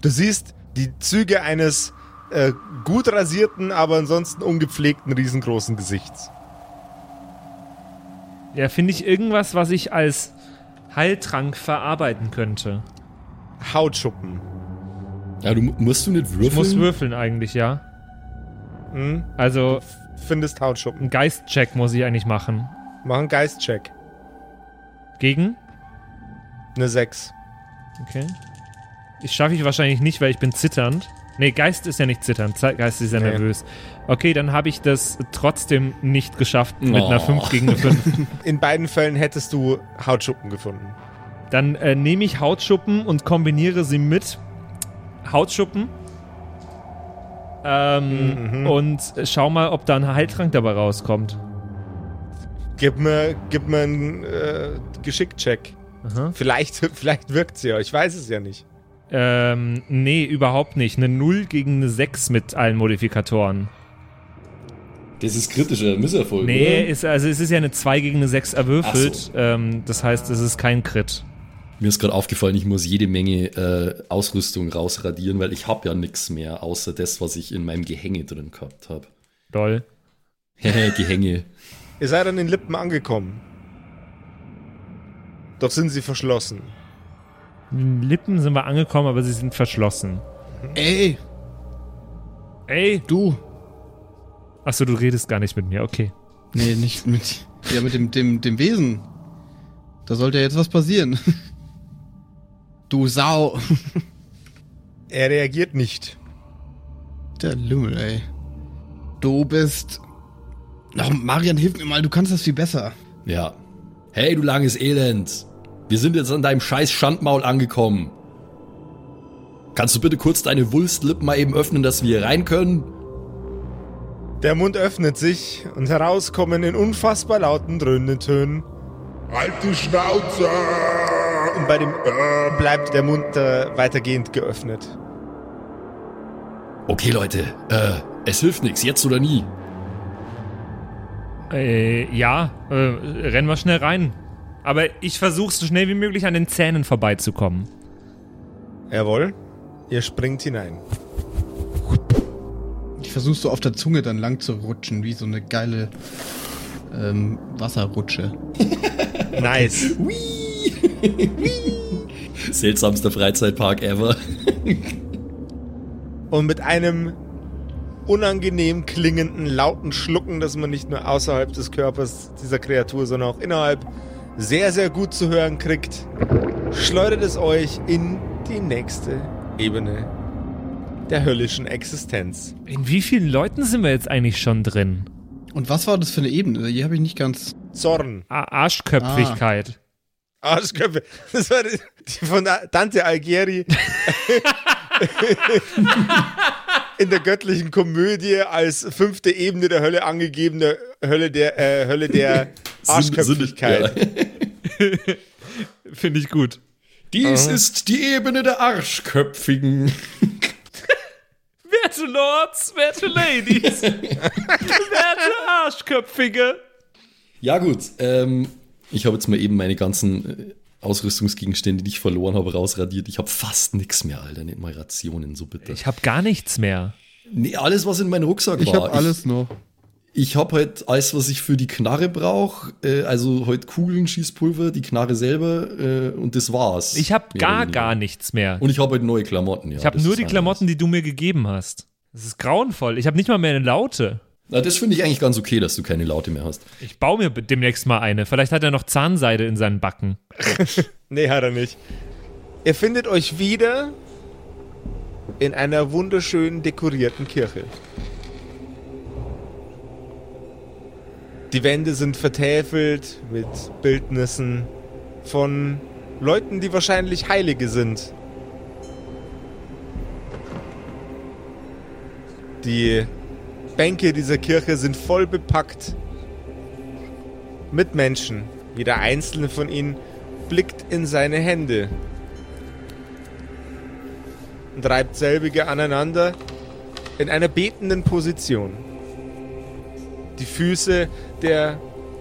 Du siehst die Züge eines äh, gut rasierten, aber ansonsten ungepflegten, riesengroßen Gesichts. Ja, finde ich irgendwas, was ich als Heiltrank verarbeiten könnte. Hautschuppen. Ja, du musst du nicht würfeln? Ich muss würfeln eigentlich, ja. Hm? Also Findest Hautschuppen. einen Geistcheck muss ich eigentlich machen. Mach einen Geistcheck. Gegen? Eine 6. Okay. Ich schaffe ich wahrscheinlich nicht, weil ich bin zitternd. Nee, Geist ist ja nicht zitternd, Geist ist ja Nee. nervös. Okay, dann habe ich das trotzdem nicht geschafft mit Oh. einer 5 gegen eine 5. In beiden Fällen hättest du Hautschuppen gefunden. Dann äh, nehme ich Hautschuppen und kombiniere sie mit Hautschuppen. Ähm, Mhm. Und schau mal, ob da ein Heiltrank dabei rauskommt. Gib mir, gib mir einen äh, Geschickcheck. Aha. Vielleicht, vielleicht wirkt sie ja. Ich weiß es ja nicht. Ähm, nee, überhaupt nicht. Eine 0 gegen eine 6 mit allen Modifikatoren. Das ist kritischer Misserfolg, Nee, oder? ist, also es ist ja eine 2 gegen eine 6 erwürfelt. So. Ähm, das heißt, es ist kein Crit. Mir ist gerade aufgefallen, ich muss jede Menge äh, Ausrüstung rausradieren, weil ich habe ja nichts mehr, außer das, was ich in meinem Gehänge drin gehabt habe. Doll. Gehänge. Ihr seid an den Lippen angekommen. Doch sind sie verschlossen. Den Lippen sind wir angekommen, aber sie sind verschlossen. Ey, Ey! du. Achso, du redest gar nicht mit mir, okay. Nee, nicht mit. Ja, mit dem, dem, dem Wesen. Da sollte jetzt was passieren. Du Sau. Er reagiert nicht. Der Lümmel, ey. Du bist. Ach, Marian, hilf mir mal, du kannst das viel besser. Ja. Hey, du langes Elend. Wir sind jetzt an deinem scheiß Schandmaul angekommen. Kannst du bitte kurz deine Wulstlippen mal eben öffnen, dass wir hier rein können? Der Mund öffnet sich und heraus kommen in unfassbar lauten, dröhnenden Tönen. Halt die Schnauze! Und bei dem äh, bleibt der Mund äh, weitergehend geöffnet. Okay, Leute, äh, es hilft nichts, jetzt oder nie. Äh, ja, äh, rennen wir schnell rein. Aber ich versuche so schnell wie möglich an den Zähnen vorbeizukommen. Jawohl. Ihr springt hinein. Ich versuch so auf der Zunge dann lang zu rutschen, wie so eine geile ähm, Wasserrutsche. Nice. Seltsamster Freizeitpark ever. Und mit einem unangenehm klingenden, lauten Schlucken, das man nicht nur außerhalb des Körpers dieser Kreatur, sondern auch innerhalb sehr, sehr gut zu hören kriegt, schleudert es euch in die nächste Ebene der höllischen Existenz. In wie vielen Leuten sind wir jetzt eigentlich schon drin? Und was war das für eine Ebene? Hier habe ich nicht ganz. Zorn. A Arschköpfigkeit. Arschköpfe. Das war die, von Dante Alighieri in der göttlichen Komödie als fünfte Ebene der Hölle angegebene Hölle der, äh, Hölle der Arschköpfigkeit. Ja. Finde ich gut. Dies ist die Ebene der Arschköpfigen. Werte Lords, werte Ladies, werte Arschköpfige. Ja gut, ähm, ich habe jetzt mal eben meine ganzen äh, Ausrüstungsgegenstände, die ich verloren habe, rausradiert. Ich habe fast nichts mehr, Alter. Nicht mal Rationen, so bitte. Ich habe gar nichts mehr. nee, alles, was in meinem Rucksack Ich war. habe alles noch. Ich, ich habe halt alles, was ich für die Knarre brauche. Äh, also heute Kugeln, Schießpulver, die Knarre selber äh, und das war's. Ich habe gar, gar nichts mehr. Und ich habe halt neue Klamotten, ja. Ich habe nur die alles. Klamotten, die du mir gegeben hast. Das ist grauenvoll. Ich habe nicht mal mehr eine Laute. Na, das finde ich eigentlich ganz okay, dass du keine Laute mehr hast. Ich baue mir demnächst mal eine. Vielleicht hat er noch Zahnseide in seinen Backen. Nee, hat er nicht. Ihr findet euch wieder in einer wunderschönen dekorierten Kirche. Die Wände sind vertäfelt mit Bildnissen von Leuten, die wahrscheinlich Heilige sind. Die Bänke dieser Kirche sind voll bepackt mit Menschen. Jeder einzelne von ihnen blickt in seine Hände und reibt selbige aneinander in einer betenden Position. Die Füße der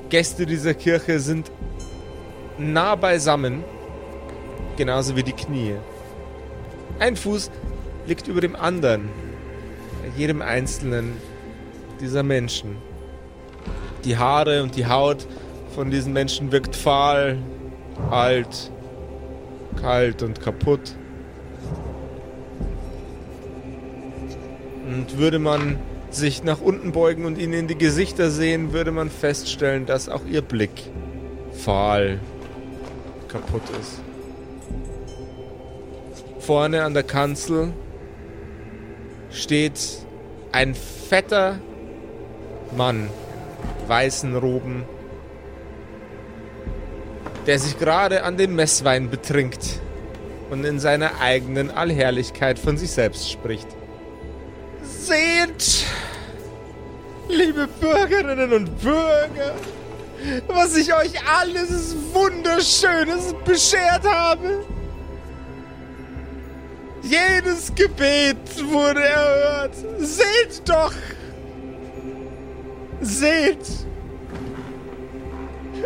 Gäste dieser Kirche sind nah beisammen, genauso wie die Knie. Ein Fuß liegt über dem anderen, jedem einzelnen dieser Menschen. Die Haare und die Haut von diesen Menschen wirkt fahl, alt, kalt und kaputt. Und würde man sich nach unten beugen und ihnen in die Gesichter sehen, würde man feststellen, dass auch ihr Blick fahl kaputt ist. Vorne an der Kanzel steht ein fetter Mann in weißen Roben, der sich gerade an dem Messwein betrinkt und in seiner eigenen Allherrlichkeit von sich selbst spricht. Seht, liebe Bürgerinnen und Bürger, was ich euch alles Wunderschönes beschert habe. Jedes Gebet wurde erhört. Seht doch! Seht!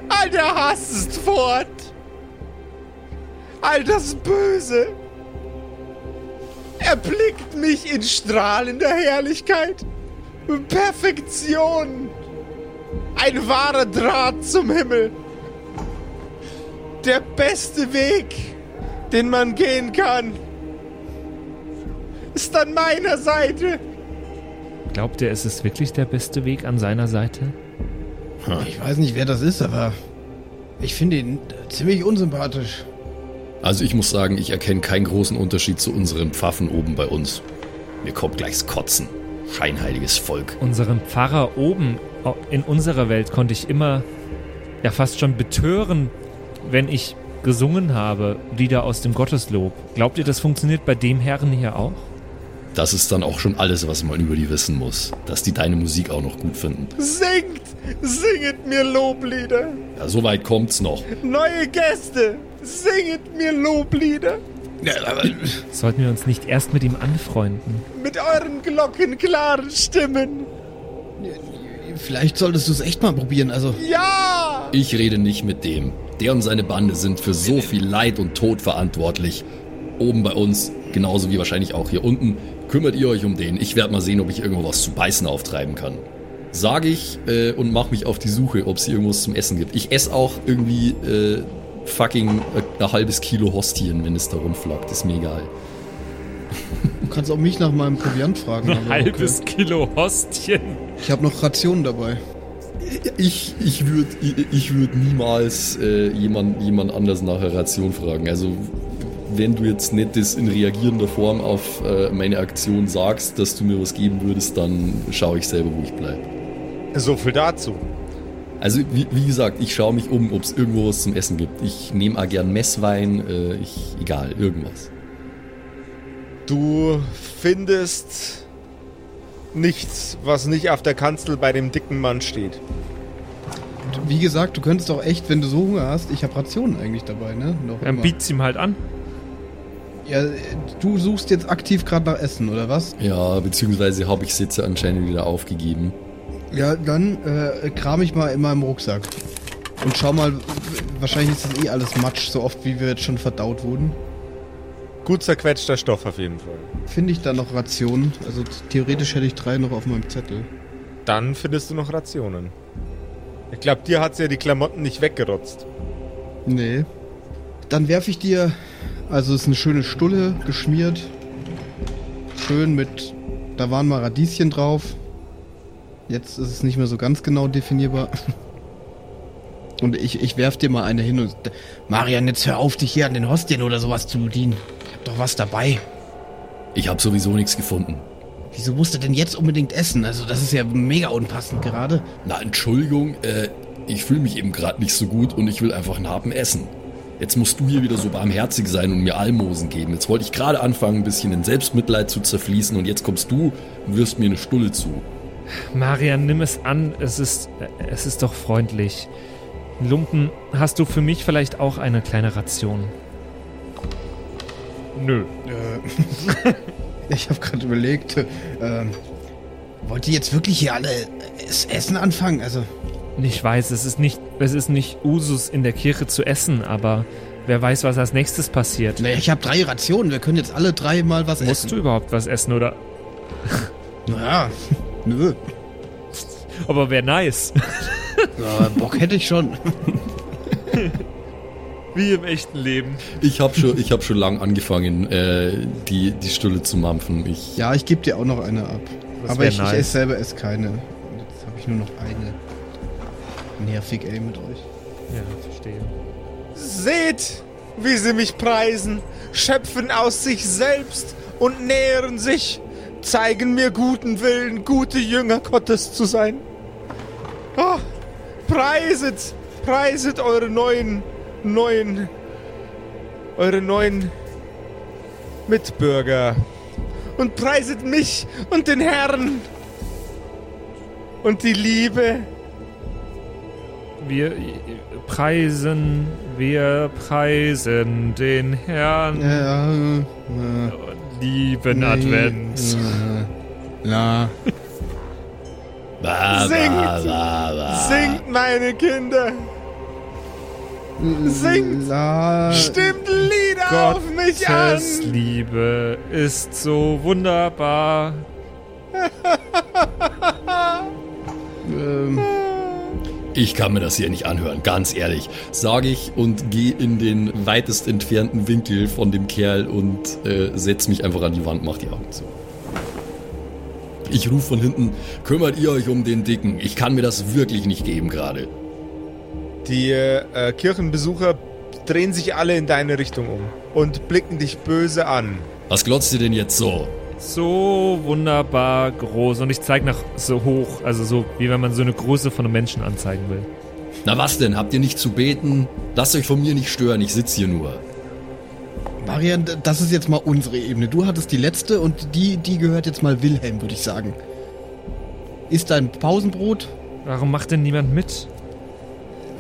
All der Hass ist fort! All das Böse erblickt mich in strahlender Herrlichkeit. Perfektion! Ein wahrer Draht zum Himmel. Der beste Weg, den man gehen kann, ist an meiner Seite. Glaubt er, es ist wirklich der beste Weg an seiner Seite? Ich weiß nicht, wer das ist, aber ich finde ihn ziemlich unsympathisch. Also ich muss sagen, ich erkenne keinen großen Unterschied zu unseren Pfaffen oben bei uns. Mir kommt gleichs Kotzen. Scheinheiliges Volk. Unseren Pfarrer oben in unserer Welt konnte ich immer ja fast schon betören, wenn ich gesungen habe, Lieder aus dem Gotteslob. Glaubt ihr, das funktioniert bei dem Herren hier auch? Das ist dann auch schon alles, was man über die wissen muss. Dass die deine Musik auch noch gut finden. Singt! Singet mir Loblieder! Ja, so weit kommt's noch. Neue Gäste! Singet mir Loblieder! Ja, aber Sollten wir uns nicht erst mit ihm anfreunden? Mit euren glockenklaren Stimmen! vielleicht solltest du es echt mal probieren. Also, Ja! Ich rede nicht mit dem. Der und seine Bande sind für so viel Leid und Tod verantwortlich. Oben bei uns, genauso wie wahrscheinlich auch hier unten, kümmert ihr euch um den. Ich werde mal sehen, ob ich irgendwo was zu beißen auftreiben kann. Sage ich äh, und mache mich auf die Suche, ob es hier irgendwas zum Essen gibt. Ich esse auch irgendwie äh, fucking äh, ein halbes Kilo Hostien, wenn es da rumflackt. Ist mir egal. du kannst auch mich nach meinem Proviant fragen. Ein halbes Kilo Hostien. Okay. Ich habe noch Rationen dabei. Ich, ich würde ich, ich würd niemals äh, jemand, jemand anders nach einer Ration fragen. Also, wenn du jetzt nicht das in reagierender Form auf äh, meine Aktion sagst, dass du mir was geben würdest, dann schaue ich selber, wo ich bleibe. So viel dazu. Also, wie, wie gesagt, ich schaue mich um, ob es irgendwo was zum Essen gibt. Ich nehme auch gern Messwein, äh, ich, egal, irgendwas. Du findest nichts, was nicht auf der Kanzel bei dem dicken Mann steht. Und wie gesagt, du könntest doch echt, wenn du so Hunger hast, ich habe Rationen eigentlich dabei, ne? Noch Dann biet's ihm halt an. Ja, du suchst jetzt aktiv gerade nach Essen, oder was? Ja, beziehungsweise habe ich jetzt anscheinend wieder aufgegeben. Ja, dann äh, kram ich mal in meinem Rucksack. Und schau mal, wahrscheinlich ist das eh alles Matsch, so oft wie wir jetzt schon verdaut wurden. Gut zerquetschter Stoff auf jeden Fall. Finde ich da noch Rationen? Also theoretisch hätte ich drei noch auf meinem Zettel. Dann findest du noch Rationen. Ich glaube, dir hat's ja die Klamotten nicht weggerotzt. Nee. Dann werfe ich dir, also ist eine schöne Stulle geschmiert. Schön mit, da waren mal Radieschen drauf. Jetzt ist es nicht mehr so ganz genau definierbar. Und ich, ich werf dir mal eine hin und. Marian, jetzt hör auf, dich hier an den Hostien oder sowas zu bedienen. Ich hab doch was dabei. Ich habe sowieso nichts gefunden. Wieso musst du denn jetzt unbedingt essen? Also, das ist ja mega unpassend gerade. Na, Entschuldigung, äh, ich fühle mich eben gerade nicht so gut und ich will einfach einen Happen essen. Jetzt musst du hier wieder so barmherzig sein und mir Almosen geben. Jetzt wollte ich gerade anfangen, ein bisschen in Selbstmitleid zu zerfließen und jetzt kommst du und wirst mir eine Stulle zu. Marian, nimm es an. Es ist, es ist doch freundlich. Lumpen, hast du für mich vielleicht auch eine kleine Ration? Nö. Äh, ich habe gerade überlegt, ähm, Wollt ihr jetzt wirklich hier alle das Essen anfangen? Also, Ich weiß, es ist nicht, es ist nicht Usus in der Kirche zu essen, aber wer weiß, was als nächstes passiert. naja, ich habe drei Rationen. Wir können jetzt alle drei mal was Musst essen. du überhaupt was essen oder? Naja, nö. Aber wäre nice. Ja, Bock hätte ich schon. Wie im echten Leben. Ich habe schon, ich hab schon lang angefangen, äh, die, die Stulle zu mampfen. Ich, Ja, ich gebe dir auch noch eine ab. Das Aber ich, ich nice. esse selber esse keine. Jetzt habe ich nur noch eine. Nervig, ey, mit euch. Ja, verstehe. Seht, wie sie mich preisen, schöpfen aus sich selbst und nähren sich, zeigen mir guten Willen, gute Jünger Gottes zu sein. Ah, preiset, preiset eure neuen, neuen, eure neuen Mitbürger und preiset mich und den Herrn und die Liebe. Wir preisen, wir preisen den Herrn. Ja, äh, Lieben Advent. Äh, na. Ba, Singt. ba, ba, ba. Singt, meine Kinder! Singt. La, Stimmt Lieder auf mich an! Gottes Liebe ist so wunderbar. ähm, Ich kann mir das hier nicht anhören, ganz ehrlich. Sage ich und gehe in den weitest entfernten Winkel von dem Kerl und äh, setz mich einfach an die Wand, mach die Augen zu. Ich rufe von hinten, kümmert ihr euch um den Dicken. Ich kann mir das wirklich nicht geben gerade. Die äh, Kirchenbesucher drehen sich alle in deine Richtung um und blicken dich böse an. Was glotzt ihr denn jetzt so? So wunderbar groß. Und ich zeige nach so hoch, also so, wie wenn man so eine Größe von einem Menschen anzeigen will. Na was denn, habt ihr nicht zu beten? Lasst euch von mir nicht stören, ich sitz hier nur. Marian, das ist jetzt mal unsere Ebene. Du hattest die letzte und die, die gehört jetzt mal Wilhelm, würde ich sagen. Ist dein Pausenbrot? Warum macht denn niemand mit?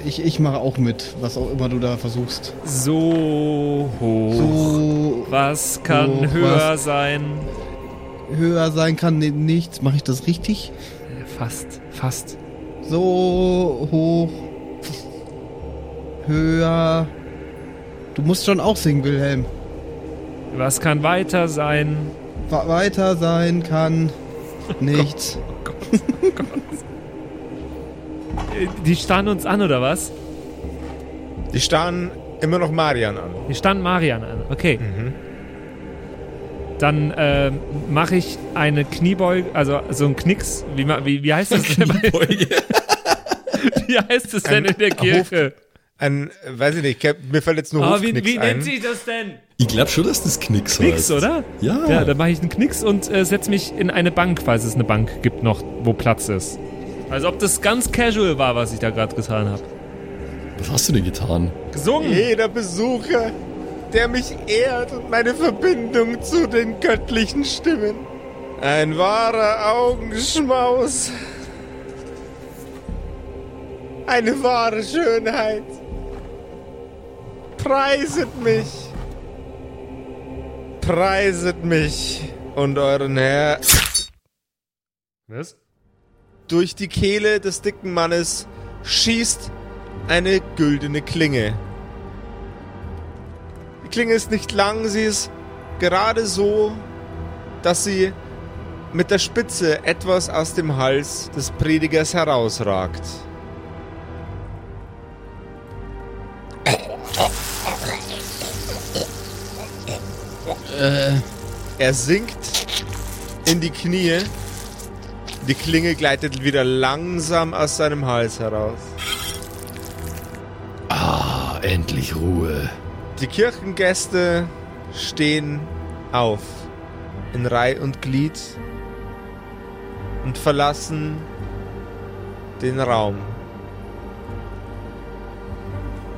Ich, ich mache auch mit, was auch immer du da versuchst. So hoch. So Was kann Hoch, höher was? sein? höher sein kann nichts. Mache ich das richtig? Fast, fast. So hoch. Höher. Du musst schon auch singen, Wilhelm. Was kann weiter sein? Weiter sein kann nichts. Äh, Die starren uns an, oder was? Die starren immer noch Marian an. Die starren Marian an. Okay. Dann ähm, mache ich eine Kniebeuge, also so ein Knicks. Wie, wie, wie heißt das denn? bei- Beuge. wie heißt es denn in der Kirche? Ein, äh, weiß ich nicht, ich- mir fällt jetzt nur wie, Hofknicks wie ein. nennt sich das denn? Ich glaube schon, dass das Knicks Knicks, heißt. oder? Ja. Ja, dann mache ich einen Knicks und äh, setze mich in eine Bank, falls es eine Bank gibt noch, wo Platz ist. Also ob das ganz casual war, was ich da gerade getan habe. Was hast du denn getan? Gesungen. Jeder Besucher, der mich ehrt und meine Verbindung zu den göttlichen Stimmen. Ein wahrer Augenschmaus. Eine wahre Schönheit. Preiset mich. Preiset mich und euren Herr. Was? Durch die Kehle des dicken Mannes schießt eine güldene Klinge. Die Klinge ist nicht lang, sie ist gerade so, dass sie mit der Spitze etwas aus dem Hals des Predigers herausragt. Er sinkt in die Knie. Die Klinge gleitet wieder langsam aus seinem Hals heraus. Ah, endlich Ruhe. Die Kirchengäste stehen auf in Reih und Glied und verlassen den Raum.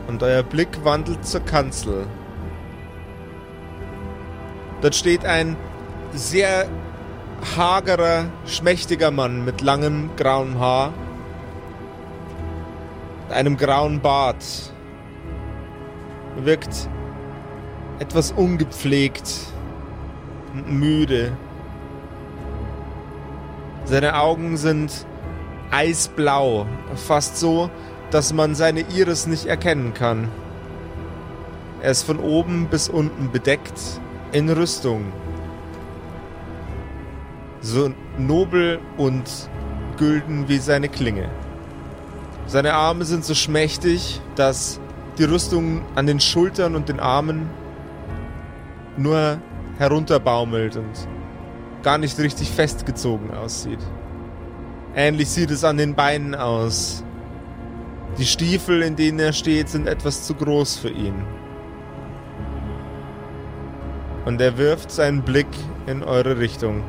Und euer Blick wandelt zur Kanzel. Dort steht ein sehr hagerer, schmächtiger Mann mit langem grauem Haar, einem grauen Bart wirkt etwas ungepflegt und müde. Seine Augen sind eisblau, fast so, dass man seine Iris nicht erkennen kann. Er ist von oben bis unten bedeckt in Rüstung. So nobel und gülden wie seine Klinge. Seine Arme sind so schmächtig, dass die Rüstung an den Schultern und den Armen nur herunterbaumelt und gar nicht richtig festgezogen aussieht. Ähnlich sieht es an den Beinen aus. Die Stiefel, in denen er steht, sind etwas zu groß für ihn. Und er wirft seinen Blick in eure Richtung.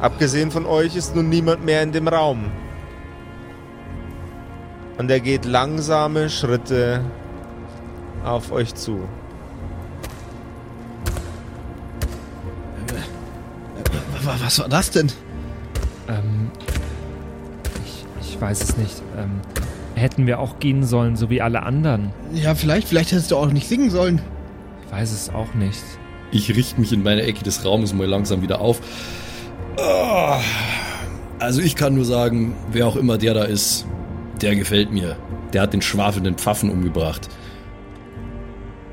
Abgesehen von euch ist nun niemand mehr in dem Raum. Und er geht langsame Schritte auf euch zu. Wa- Was war das denn? Ähm, ich, ich weiß es nicht. Ähm, hätten wir auch gehen sollen, so wie alle anderen? Ja, vielleicht, vielleicht hättest du auch nicht singen sollen. Ich weiß es auch nicht. Ich richte mich in meiner Ecke des Raumes mal langsam wieder auf. Ah, Also ich kann nur sagen, wer auch immer der da ist, der gefällt mir. Der hat den schwafelnden Pfaffen umgebracht.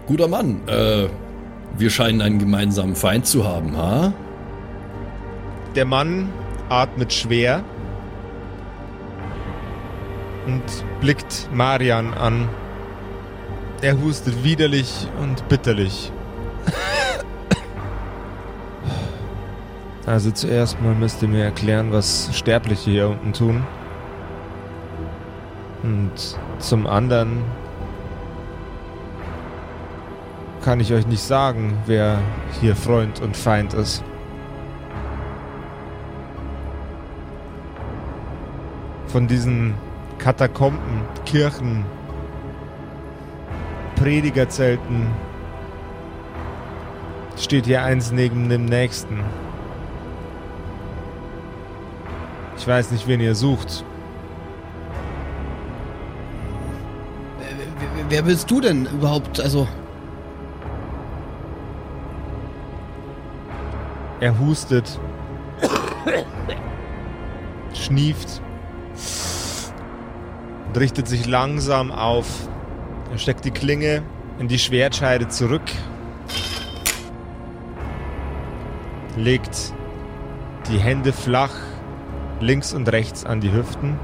Guter Mann, äh, wir scheinen einen gemeinsamen Feind zu haben, ha? Der Mann atmet schwer und blickt Marian an. Er hustet widerlich und bitterlich. Also zuerst mal müsst ihr mir erklären, was Sterbliche hier unten tun. Und zum anderen kann ich euch nicht sagen, wer hier Freund und Feind ist. von diesen Katakomben, Kirchen, Predigerzelten steht hier eins neben dem nächsten. Ich weiß nicht, wen ihr sucht. Wer, wer- bist du denn überhaupt? Also, Er hustet, schnieft und richtet sich langsam auf. Er steckt die Klinge in die Schwertscheide zurück, legt die Hände flach links und rechts an die Hüften,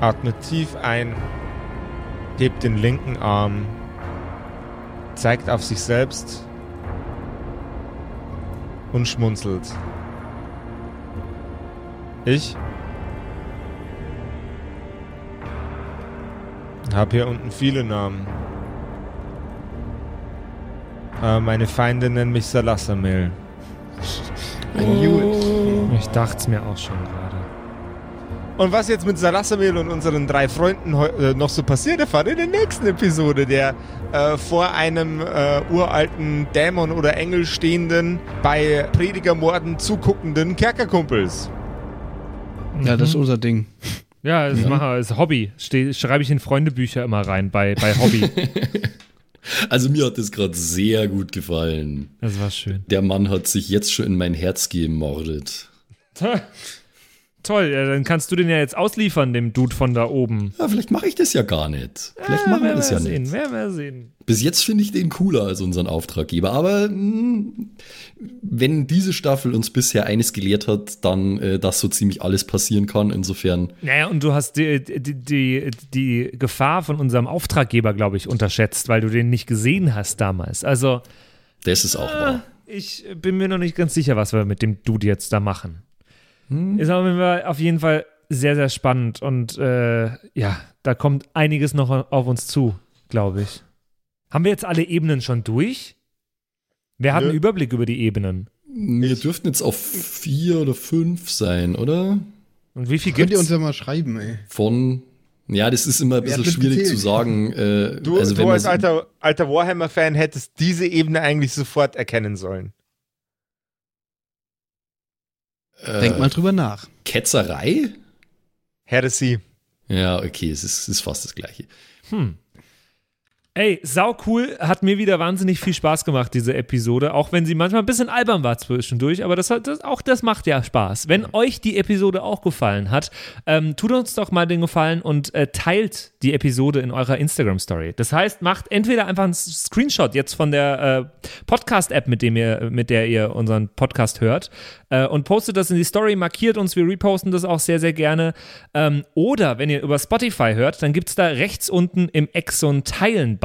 atmet tief ein, hebt den linken Arm zeigt auf sich selbst und schmunzelt. Ich habe hier unten viele Namen. Aber meine Feinde nennen mich Salassamil. I knew it. Ich dachte es mir auch schon gerade. Und was jetzt mit Salassamil und unseren drei Freunden äh, noch so passiert, erfahrt ihr in der nächsten Episode der äh, vor einem äh, uralten Dämon oder Engel stehenden, bei Predigermorden zuguckenden Kerkerkumpels. Ja, das ist unser Ding. Ja, das mache ist Hobby. Ste schreibe ich in Freundebücher immer rein bei, bei Hobby. Also mir hat das gerade sehr gut gefallen. Das war schön. Der Mann hat sich jetzt schon in mein Herz gemordet. Toll, ja, dann kannst du den ja jetzt ausliefern, dem Dude von da oben. Ja, vielleicht mache ich das ja gar nicht. Vielleicht machen wir das ja sehen, nicht. werden wir sehen. Bis jetzt finde ich den cooler als unseren Auftraggeber. Aber mh, wenn diese Staffel uns bisher eines gelehrt hat, dann, äh, dass so ziemlich alles passieren kann. Insofern, Naja, und du hast die, die, die, die Gefahr von unserem Auftraggeber, glaube ich, unterschätzt, weil du den nicht gesehen hast damals. Also, das ist auch wahr. ich bin mir noch nicht ganz sicher, was wir mit dem Dude jetzt da machen. Ist aber auf jeden Fall sehr, sehr spannend und äh, ja, da kommt einiges noch auf uns zu, glaube ich. Haben wir jetzt alle Ebenen schon durch? Wer hat Nö. einen Überblick über die Ebenen? Wir dürften jetzt auf vier oder fünf sein, oder? Und wie viel Könnt ihr gibt's? uns ja mal schreiben, ey. Von. Ja, das ist immer ein bisschen schwierig gezählt? zu sagen. Äh, Du, also du als alter, alter Warhammer-Fan hättest diese Ebene eigentlich sofort erkennen sollen. Äh, Denk mal drüber nach. Ketzerei? Heresy. Ja, okay, es ist, es ist fast das Gleiche. Hm. Ey, sau cool, hat mir wieder wahnsinnig viel Spaß gemacht, diese Episode, auch wenn sie manchmal ein bisschen albern war zwischendurch, aber das, hat, das auch das macht ja Spaß. Wenn euch die Episode auch gefallen hat, ähm, tut uns doch mal den Gefallen und äh, teilt die Episode in eurer Instagram-Story. Das heißt, macht entweder einfach einen Screenshot jetzt von der äh, Podcast-App, mit, mit der ihr unseren Podcast hört, äh, und postet das in die Story, markiert uns, wir reposten das auch sehr, sehr gerne. Ähm, oder wenn ihr über Spotify hört, dann gibt es da rechts unten im Eck so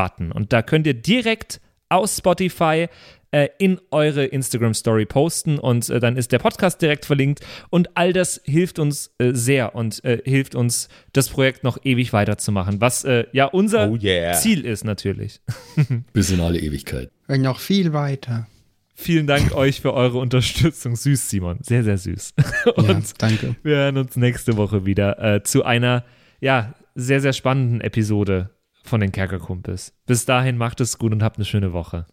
Teilen-Button und da könnt ihr direkt aus Spotify äh, in eure Instagram-Story posten und äh, dann ist der Podcast direkt verlinkt und all das hilft uns äh, sehr und äh, hilft uns, das Projekt noch ewig weiterzumachen, was äh, ja unser Oh yeah. Ziel ist natürlich. Bis in alle Ewigkeit. Und noch viel weiter. Vielen Dank euch für eure Unterstützung. Süß, Simon. Sehr, sehr süß. Und ja, danke. wir hören uns nächste Woche wieder äh, zu einer, ja, sehr, sehr spannenden Episode von den Kerkerkumpels. Bis dahin macht es gut und habt eine schöne Woche.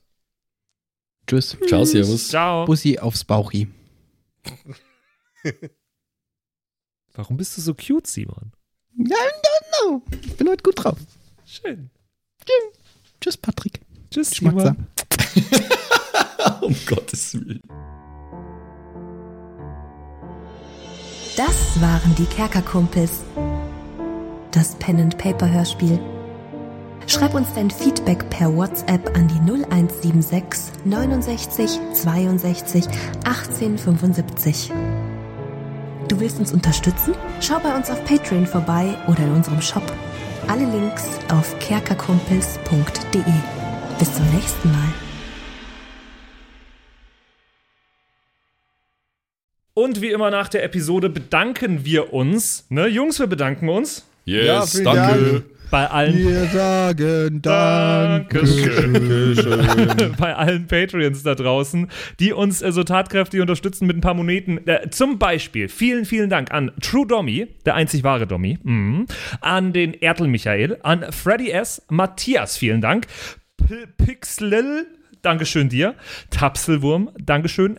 Tschüss. Ciao, Servus. Ciao. Bussi aufs Bauchi. Warum bist du so cute, Simon? I don't know. Ich bin heute gut drauf. Schön. Tschüss, Patrick. Tschüss, Schmatzer. Simon. Um Gottes Willen. Das waren die Kerkerkumpels. Das Pen and Paper Hörspiel. Schreib uns dein Feedback per WhatsApp an die 0176 69 62 18 75. Du willst uns unterstützen? Schau bei uns auf Patreon vorbei oder in unserem Shop. Alle Links auf kerkerkumpels.de. Bis zum nächsten Mal. Und wie immer nach der Episode bedanken wir uns. Ne, Jungs, wir bedanken uns Yes, Ja, vielen danke. bei allen Wir sagen Dankeschön. bei allen Patreons da draußen, die uns äh, so tatkräftig unterstützen mit ein paar Moneten. Äh, zum Beispiel vielen, vielen Dank an True Dommy, der einzig wahre Dommy, mhm. an den Ertel Michael, an Freddy S., Matthias, vielen Dank, P Pixlil, Dankeschön dir, Tapselwurm, Dankeschön,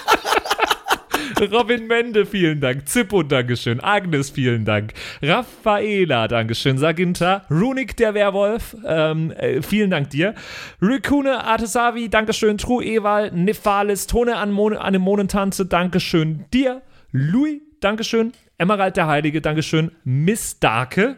Robin Mende, vielen Dank. Zippo, Dankeschön. Agnes, vielen Dank. Raffaela, Dankeschön. Saginta. Runik, der Werwolf, ähm, äh, vielen Dank dir. Rikune, Artesavi, Dankeschön. True Ewal, Nephalis, Tone an, Mon Anemonentanze, Dankeschön dir. Louis, Dankeschön. Emerald der Heilige, Dankeschön. Miss Darke,